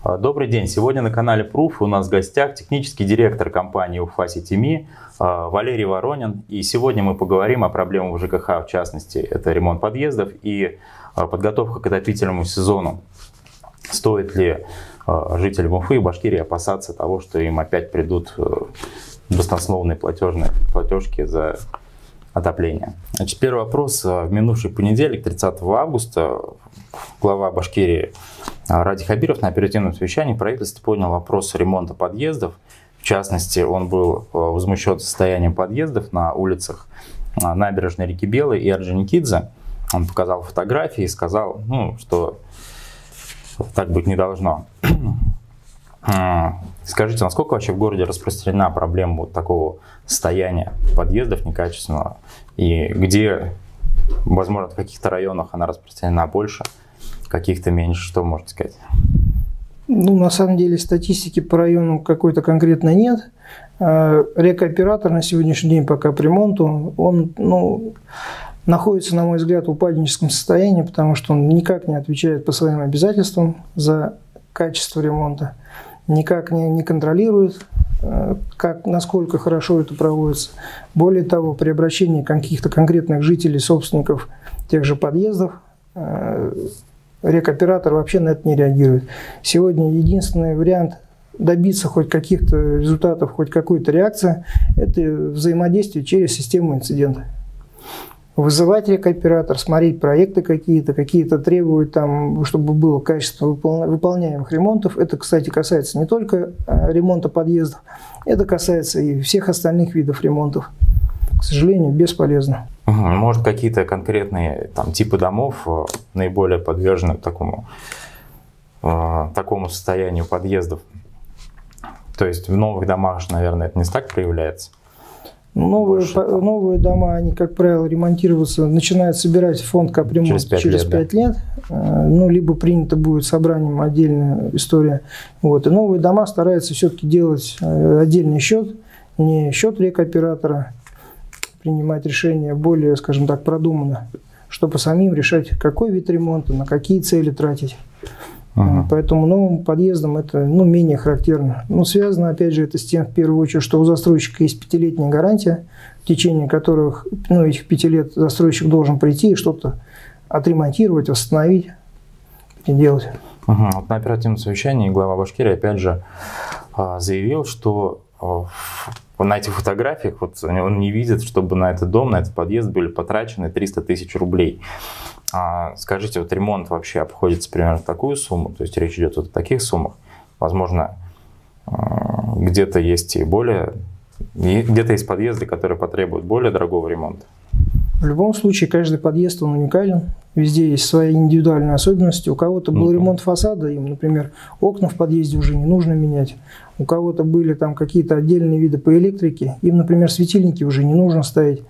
А, добрый день. Сегодня на канале Proof у нас в гостях технический директор компании Уфа Ситими а, Валерий Воронин. И сегодня мы поговорим о проблемах в ЖКХ, в частности, это ремонт подъездов и а, подготовка к отопительному сезону. Стоит ли жителям Уфы и Башкирии опасаться того, что им опять придут э, баснословные платежные платежки за отопления. Значит, первый вопрос. В минувший понедельник, 30 августа, глава Башкирии Ради Хабиров на оперативном совещании правительство поднял вопрос ремонта подъездов. В частности, он был э, возмущен состоянием подъездов на улицах э, набережной реки Белой и Орджоникидзе. Он показал фотографии и сказал, ну, что так быть не должно. Э, скажите, насколько вообще в городе распространена проблема вот такого состояния подъездов некачественного? И где, возможно, в каких-то районах она распространена больше, каких-то меньше, что можно сказать? Ну, на самом деле статистики по району какой-то конкретно нет. А, рекооператор на сегодняшний день пока по ремонту, он ну, находится, на мой взгляд, в упадническом состоянии, потому что он никак не отвечает по своим обязательствам за качество ремонта, никак не, не контролирует, а, как, насколько хорошо это проводится. Более того, при обращении каких-то конкретных жителей, собственников тех же подъездов, а, рекоператор вообще на это не реагирует. Сегодня единственный вариант добиться хоть каких-то результатов, хоть какой-то реакции, это взаимодействие через систему инцидента. Вызывать рекоператор, смотреть проекты какие-то, какие-то требовать там, чтобы было качество выполняемых ремонтов. Это, кстати, касается не только а, ремонта подъездов, это касается и всех остальных видов ремонтов. К сожалению, бесполезно. Может, какие-то конкретные там, типы домов э, наиболее подвержены такому, э, такому состоянию подъездов? То есть в новых домах наверное, это не так проявляется? Новые, по, новые дома, они, как правило, ремонтироваться, начинают собирать фонд капремонт через 5 через лет. 5 лет. Э, ну, либо принято будет собранием отдельная история. Вот. И новые дома стараются все-таки делать отдельный счет, не счет рекооператора, принимать решения более, скажем так, продуманно, чтобы самим решать, какой вид ремонта, на какие цели тратить. Ага. Поэтому новым подъездам это ну, менее характерно. Но связано, опять же, это с тем, в первую очередь, что у застройщика есть пятилетняя гарантия, в течение которых, ну, этих пяти лет застройщик должен прийти и что-то отремонтировать, восстановить и делать. Ага. Вот на оперативном совещании глава Башкирии, опять же, а, заявил, что а, на этих фотографиях вот он не видит, чтобы на этот дом, на этот подъезд были потрачены 300 тысяч рублей. А, скажите, вот ремонт вообще обходится примерно в такую сумму, то есть речь идет вот о таких суммах. Возможно, а, где-то есть и более, где-то есть подъезды, которые потребуют более дорогого ремонта. В любом случае, каждый подъезд, он уникален. Везде есть свои индивидуальные особенности. У кого-то был ремонт фасада, им, например, окна в подъезде уже не нужно менять. У кого-то были там какие-то отдельные виды по электрике, им, например, светильники уже не нужно ставить.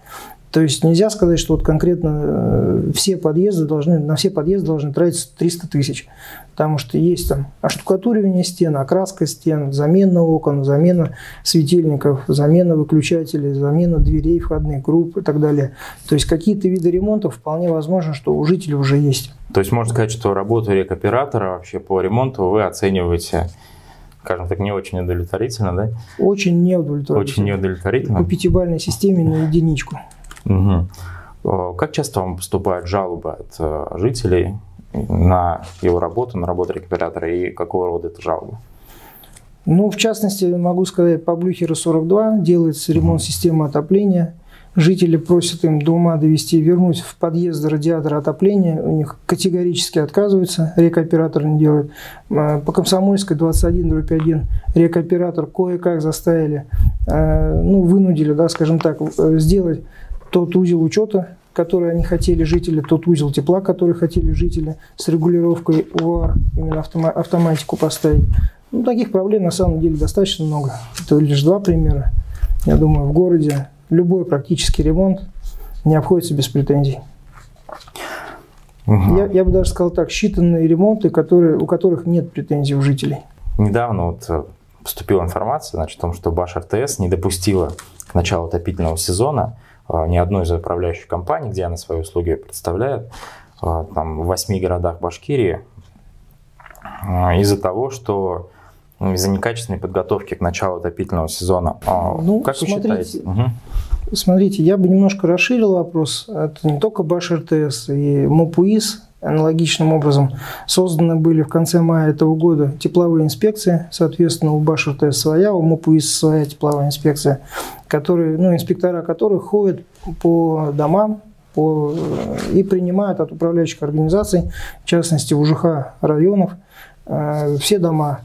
То есть нельзя сказать, что вот конкретно э, все подъезды должны, на все подъезды должны тратиться 300 тысяч. Потому что есть там оштукатуривание стен, окраска стен, замена окон, замена светильников, замена выключателей, замена дверей входных групп и так далее. То есть какие-то виды ремонтов вполне возможно, что у жителей уже есть. То есть можно сказать, что работу рекоператора вообще по ремонту вы оцениваете скажем так, не очень удовлетворительно, да? Очень неудовлетворительно. Очень неудовлетворительно. По пятибалльной системе на единичку. Угу. Как часто вам поступают жалобы от э, жителей на его работу, на работу рекуператора и какого рода это жалобы? Ну, в частности, могу сказать, по Блюхеру 42 делается ремонт системы отопления. Жители просят им до ума довести, вернуть в подъезд радиатор отопления. У них категорически отказываются, рекооператор не делает. А, по Комсомольской 21 1 рекооператор кое-как заставили, а, ну, вынудили, да, скажем так, сделать тот узел учета, который они хотели жители, тот узел тепла, который хотели жители, с регулировкой УАР, именно автома автоматику поставить. Ну, таких проблем на самом деле достаточно много. Это лишь два примера. Я думаю, в городе любой практически ремонт не обходится без претензий. Угу. Я, я бы даже сказал так, считанные ремонты, которые, у которых нет претензий у жителей. Недавно вот э, поступила информация значит, о том, что Баш РТС не допустила к началу отопительного сезона ни одной из управляющих компаний, где она свои услуги представляет, а, там в восьми городах Башкирии из-за того, что ну, из-за некачественной подготовки к началу отопительного сезона. А, ну, как смотрите, вы считаете? Угу. Смотрите, я бы немножко расширил вопрос. Это не только Баш РТС и МОПУИС аналогичным образом созданы были в конце мая этого года тепловые инспекции. Соответственно, у Баш РТС своя, у МОПУИС своя тепловая инспекция, которые, ну, инспектора которых ходят по домам, по, и принимают от управляющих организаций, в частности УЖХ районов, э, все дома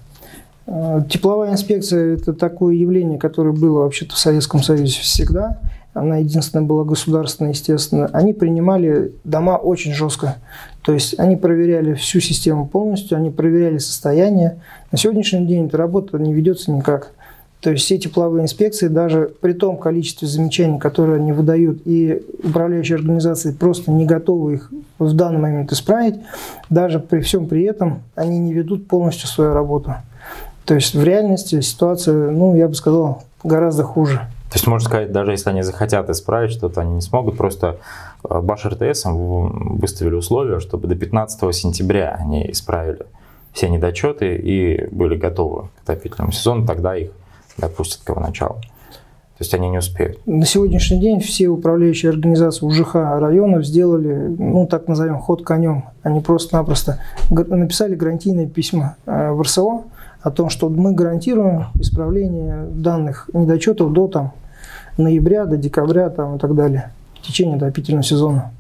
Э, тепловая инспекция – это такое явление, которое было вообще-то в Советском Союзе всегда. Она единственная была государственная, естественно. Они принимали дома очень жестко. То есть они проверяли всю систему полностью, они проверяли состояние. На сегодняшний день эта работа не ведется никак. То есть все тепловые инспекции, даже при том количестве замечаний, которые они выдают, и управляющие организации просто не готовы их в данный момент исправить, даже при всем при этом они не ведут полностью свою работу. То есть в реальности ситуация, ну, я бы сказал, гораздо хуже. То есть, можно сказать, даже если они захотят исправить что-то, они не смогут. Просто э, Баш РТС выставили условия, чтобы до 15 сентября они исправили все недочеты и были готовы к отопительному сезону, тогда их допустят к его началу. То есть они не успеют. На сегодняшний день все управляющие организации УЖХ районов сделали, ну так назовем, ход конем. Они просто-напросто написали гарантийное письмо э, в РСО, о том, что мы гарантируем исправление данных недочетов до там, ноября, до декабря там, и так далее, в течение отопительного сезона.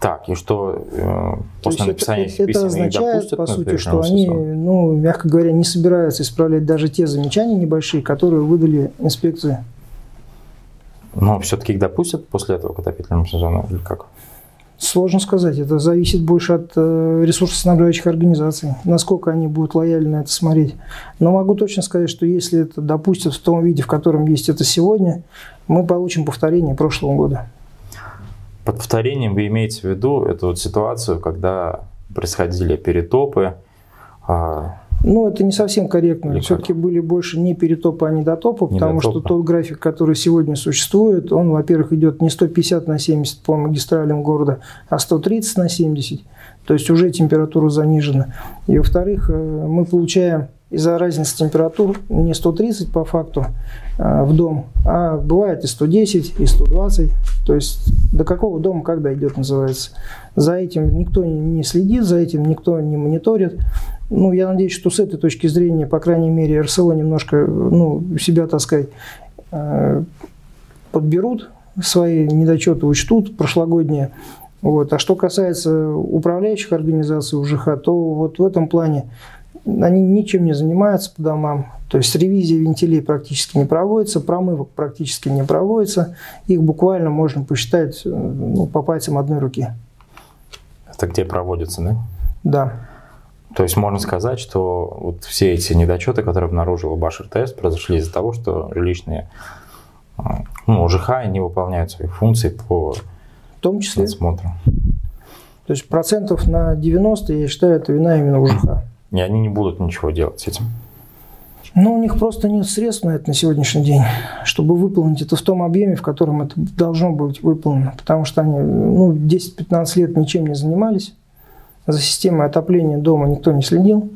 Так, и что э, после написания это, этих это означает, допустят, по сути, что они, ну, мягко говоря, не собираются исправлять даже те замечания небольшие, которые выдали инспекции. Но все-таки их допустят после этого к отопительному сезону или как? Сложно сказать. Это зависит больше от э, ресурсоснабжающих организаций, насколько они будут лояльно это смотреть. Но могу точно сказать, что если это допустят в том виде, в котором есть это сегодня, мы получим повторение прошлого года. Под повторением вы имеете в виду эту вот ситуацию, когда происходили перетопы, а, ну, это не совсем корректно. Все-таки были больше не перетопы, а недотопы, не потому что тот график, который сегодня существует, он, во-первых, идет не 150 на 70 по магистралям города, а 130 на 70. То есть уже температура занижена. И, во-вторых, э, мы получаем из-за разницы температур не 130 по факту э, в дом, а бывает и 110, и 120. То есть до какого дома как дойдет, называется. За этим никто не следит, за этим никто не мониторит. Ну, я надеюсь, что с этой точки зрения, по крайней мере, РСО немножко ну, себя, так сказать, э, подберут, свои недочеты учтут прошлогодние. Вот. А что касается управляющих организаций УЖХ, то вот в этом плане они ничем не занимаются по домам. То есть ревизия вентилей практически не проводится, промывок практически не проводится. Их буквально можно посчитать э, ну, по пальцам одной руки. Это где проводится, да? Да. То есть можно сказать, что вот все эти недочеты, которые обнаружила Баш РТС, произошли из-за того, что жилищные ну, ЖХ не выполняют свои функции по в том числе. надсмотру. То есть процентов на 90, я считаю, это вина именно УЖХ. И они не будут ничего делать с этим. Ну, у них просто нет средств на это на сегодняшний день, чтобы выполнить это в том объеме, в котором это должно быть выполнено. Потому что они ну, 10-15 лет ничем не занимались за системой отопления дома никто не следил.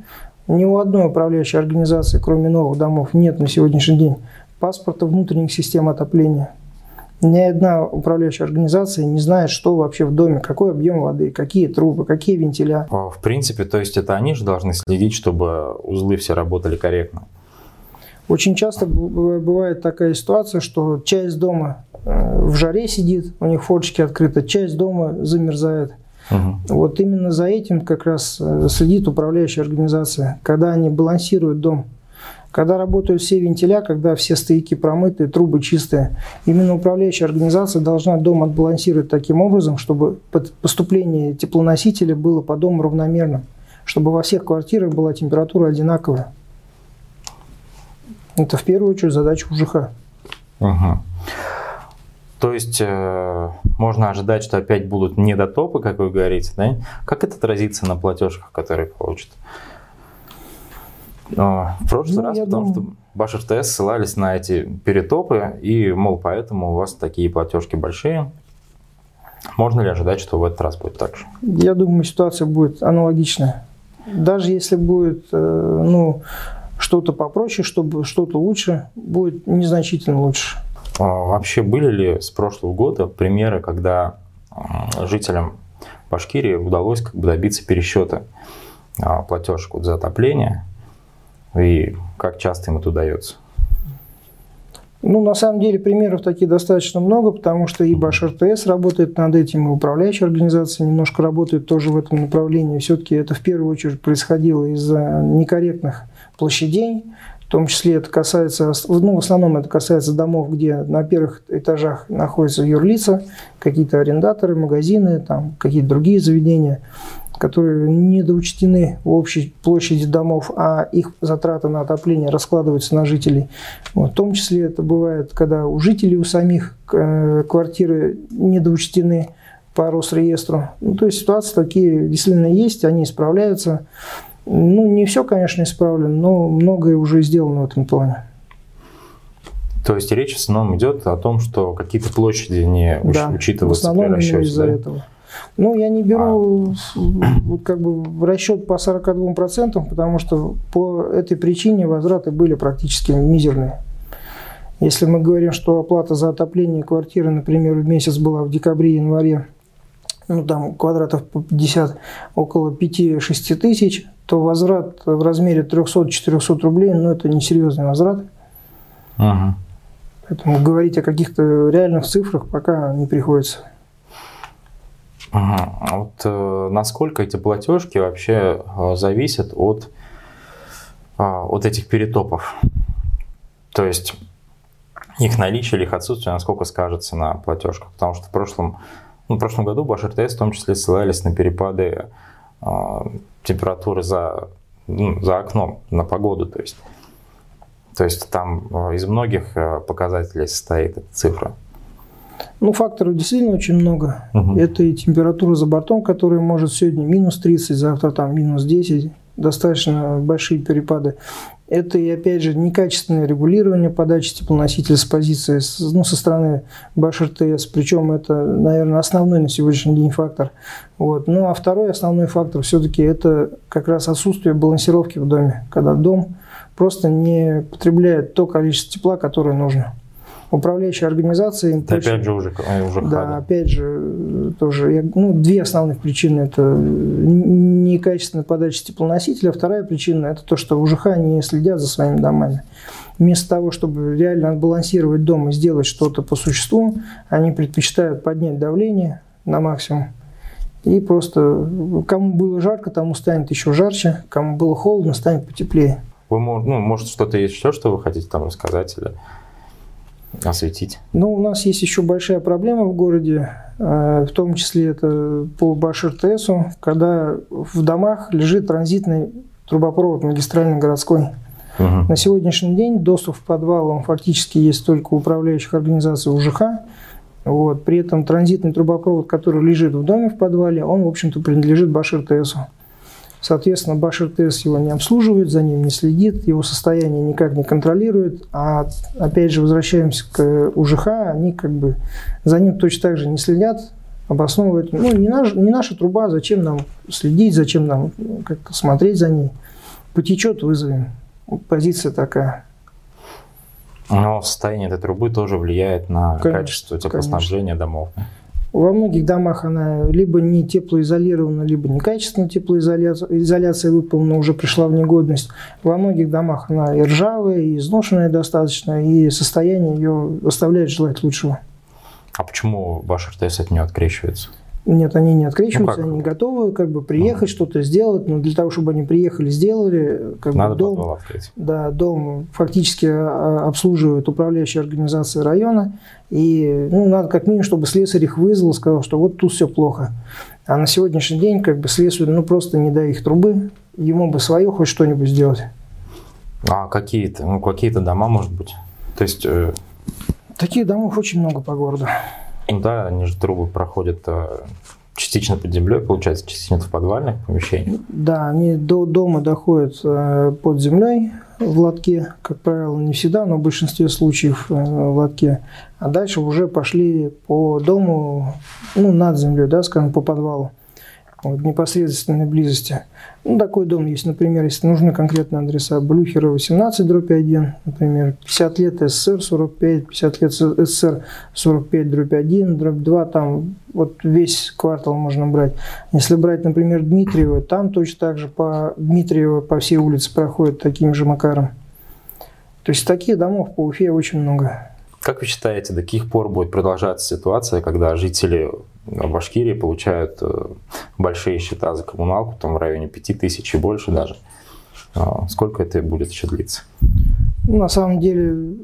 Ни у одной управляющей организации, кроме новых домов, нет на сегодняшний день паспорта внутренних систем отопления. Ни одна управляющая организация не знает, что вообще в доме, какой объем воды, какие трубы, какие вентиля. А, в принципе, то есть это они же должны следить, чтобы узлы все работали корректно. Очень часто бывает такая ситуация, что часть дома э, в жаре сидит, у них форточки открыты, часть дома замерзает. Угу. Вот именно за этим как раз э, следит управляющая организация, когда они балансируют дом. Когда работают все вентиля, когда все стояки промыты, трубы чистые, именно управляющая организация должна дом отбалансировать таким образом, чтобы поступление теплоносителя было по дому равномерным, чтобы во всех квартирах была температура одинаковая. Это в первую очередь задача УЖХ. Угу. То есть э, можно ожидать, что опять будут недотопы, как вы говорите, да? Как это отразится на платежках, которые получат? Но в прошлый ну, раз, потому думаю... что Баш РТС ссылались на эти перетопы, и, мол, поэтому у вас такие платежки большие. Можно ли ожидать, что в этот раз будет так же? Я думаю, ситуация будет аналогичная. Даже если будет э, ну, что-то попроще, чтобы что-то лучше, будет незначительно лучше. А вообще были ли с прошлого года примеры, когда жителям Башкирии удалось как бы добиться пересчета а, платежек вот за отопление? И как часто им это удается? Ну, на самом деле, примеров таких достаточно много, потому что и Баш РТС работает над этим, и управляющая организация немножко работает тоже в этом направлении. Все-таки это в первую очередь происходило из-за некорректных площадей, том числе это касается, ну, в основном это касается домов, где на первых этажах находятся юрлица, какие-то арендаторы, магазины, там, какие-то другие заведения которые недоучтены в общей площади домов, а их затраты на отопление раскладываются на жителей. Вот. В том числе это бывает, когда у жителей у самих э, квартиры недоучтены по Росреестру. Ну, то есть ситуации такие действительно есть, они исправляются. Ну, не все, конечно, исправлено, но многое уже сделано в этом плане. То есть речь в основном идет о том, что какие-то площади не да, учитываются в основном при из-за да? этого. Ну, я не беру а. вот как бы расчет по 42%, потому что по этой причине возвраты были практически мизерные. Если мы говорим, что оплата за отопление квартиры, например, в месяц была в декабре-январе, ну, там квадратов по 50, около 5-6 тысяч, то возврат в размере 300-400 рублей, ну, это несерьезный возврат. Ага. Поэтому говорить о каких-то реальных цифрах пока не приходится. Ага. А вот э, насколько эти платежки вообще э, зависят от, э, от этих перетопов? То есть их наличие или их отсутствие, насколько скажется на платежках? Потому что в прошлом, ну, в прошлом году Баш РТС в том числе ссылались на перепады температуры за, ну, за окном, на погоду. То есть, то есть там э, из многих э, показателей состоит эта цифра. Ну, факторов действительно очень много. Угу. Это и температура за бортом, которая может сегодня минус 30, завтра там минус 10, достаточно большие перепады. Это и, опять же, некачественное регулирование подачи теплоносителя с позиции, ну, со стороны БАШ-РТС. Причем это, наверное, основной на сегодняшний день фактор. Вот. Ну, а второй основной фактор все-таки это как раз отсутствие балансировки в доме, когда дом просто не потребляет то количество тепла, которое нужно управляющая организация. Опять же уже, уже Да, опять же, тоже, ну, две основных причины. Это некачественная подача теплоносителя, вторая причина – это то, что УЖХ не следят за своими домами. Вместо того, чтобы реально отбалансировать дом и сделать что-то по существу, они предпочитают поднять давление на максимум. И просто кому было жарко, тому станет еще жарче, кому было холодно, станет потеплее. Вы, ну, может, что-то есть еще, что вы хотите там рассказать? Или осветить? Ну, у нас есть еще большая проблема в городе, э, в том числе это по Башир-ТСу, когда в домах лежит транзитный трубопровод магистральный городской. Угу. На сегодняшний день доступ в подвал он фактически есть только управляющих организаций УЖХ. Вот. При этом транзитный трубопровод, который лежит в доме в подвале, он, в общем-то, принадлежит Башир-ТСу. Соответственно, Башир ТС его не обслуживает, за ним не следит, его состояние никак не контролирует. А опять же, возвращаемся к УЖХ, они как бы за ним точно так же не следят, обосновывают. Ну, не, наш, не наша труба, зачем нам следить, зачем нам как смотреть за ней. Потечет, вызовем. Позиция такая. Но состояние этой трубы тоже влияет на конечно, качество теплоснабжения конечно. домов. Во многих домах она либо не теплоизолирована, либо некачественно теплоизоляция изоляция выполнена, уже пришла в негодность. Во многих домах она и ржавая, и изношенная достаточно, и состояние ее оставляет желать лучшего. А почему ваш РТС от нее открещивается? Нет, они не открещиваются, ну, они готовы как бы приехать, угу. что-то сделать, но для того, чтобы они приехали, сделали, как Надо бы дом, открыть. Да, дом фактически а, обслуживает управляющая организация района, и ну, надо как минимум, чтобы слесарь их вызвал, сказал, что вот тут все плохо. А на сегодняшний день как бы слесарь, ну просто не дай их трубы, ему бы свое хоть что-нибудь сделать. А какие-то, ну какие-то дома, может быть? То есть... Э... Таких домов очень много по городу. Ну да, они же трубы проходят э, частично под землей, получается, частично в подвальных помещениях. Да, они до дома доходят э, под землей в лотке, как правило, не всегда, но в большинстве случаев э, в лотке. А дальше уже пошли по дому, ну, над землей, да, скажем, по подвалу. Вот, непосредственной близости. Ну, такой дом есть, например, если нужны конкретные адреса. Блюхера 18, дробь 1, например, 50 лет СССР 45, 50 лет СССР 45, дробь 1, дробь 2, там вот весь квартал можно брать. Если брать, например, Дмитриева, там точно так же по Дмитриева по всей улице проходит таким же макаром. То есть таких домов по Уфе очень много. Как вы считаете, до каких пор будет продолжаться ситуация, когда жители Башкирии получают э, большие счета за коммуналку, там в районе 5 тысяч и больше даже? А, сколько это будет еще длиться? Ну, на самом деле,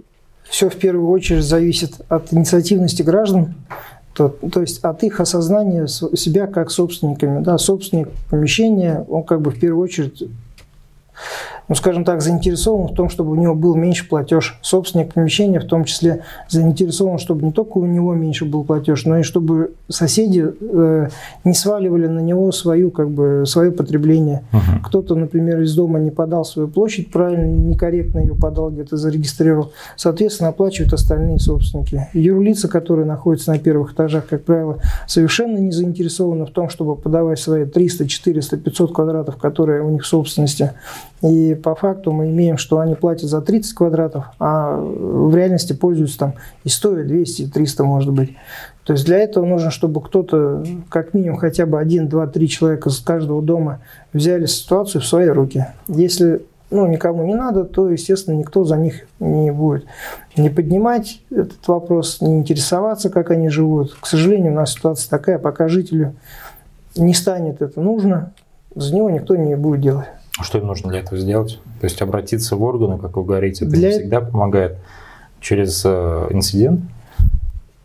все в первую очередь зависит от инициативности граждан, то, то есть от их осознания себя как собственниками. Да, собственник помещения, он как бы в первую очередь ну, скажем так, заинтересован в том, чтобы у него был меньше платеж. Собственник помещения в том числе заинтересован, чтобы не только у него меньше был платеж, но и чтобы соседи э, не сваливали на него свою, как бы, свое потребление. Угу. Кто-то, например, из дома не подал свою площадь правильно, некорректно ее подал, где-то зарегистрировал. Соответственно, оплачивают остальные собственники. Юрлица, которые находятся на первых этажах, как правило, совершенно не заинтересованы в том, чтобы подавать свои 300, 400, 500 квадратов, которые у них в собственности. И по факту мы имеем, что они платят за 30 квадратов, а в реальности пользуются там и 100, и 200, и 300 может быть. То есть для этого нужно, чтобы кто-то, как минимум хотя бы один, два, три человека из каждого дома взяли ситуацию в свои руки. Если ну, никому не надо, то, естественно, никто за них не будет не поднимать этот вопрос, не интересоваться, как они живут. К сожалению, у нас ситуация такая, пока жителю не станет это нужно, за него никто не будет делать. Что им нужно для этого сделать? То есть обратиться в органы, как вы говорите, это для... не всегда помогает через э, инцидент?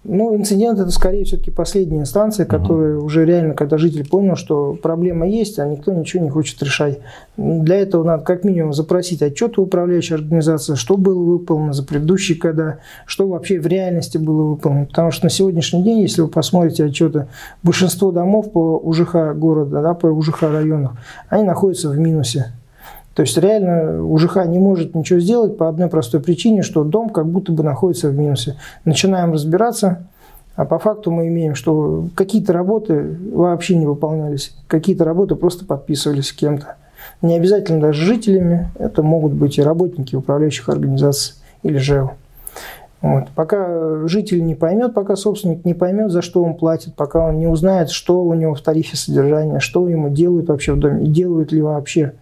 Ну, инцидент это скорее все-таки последняя инстанция, которая угу. уже реально, когда житель понял, что проблема есть, а никто ничего не хочет решать. Для этого надо как минимум запросить отчет у управляющей организации, что было выполнено за предыдущие года, что вообще в реальности было выполнено. Потому что на сегодняшний день, если вы посмотрите отчеты, большинство домов по УЖХ города, да, по УЖХ районов, они находятся в минусе. То есть реально УЖХ не может ничего сделать по одной простой причине, что дом как будто бы находится в минусе. Начинаем разбираться, а по факту мы имеем, что какие-то работы вообще не выполнялись, какие-то работы просто подписывались с кем-то. Не обязательно даже жителями, это могут быть и работники управляющих организаций или ЖЭО. Вот. Пока житель не поймет, пока собственник не поймет, за что он платит, пока он не узнает, что у него в тарифе содержания, что ему делают вообще в доме, делают ли вообще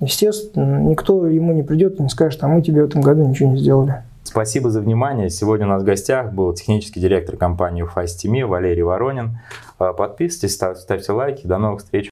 естественно, никто ему не придет и не скажет, а мы тебе в этом году ничего не сделали. Спасибо за внимание. Сегодня у нас в гостях был технический директор компании UFASTMI Валерий Воронин. Подписывайтесь, ставьте лайки. До новых встреч.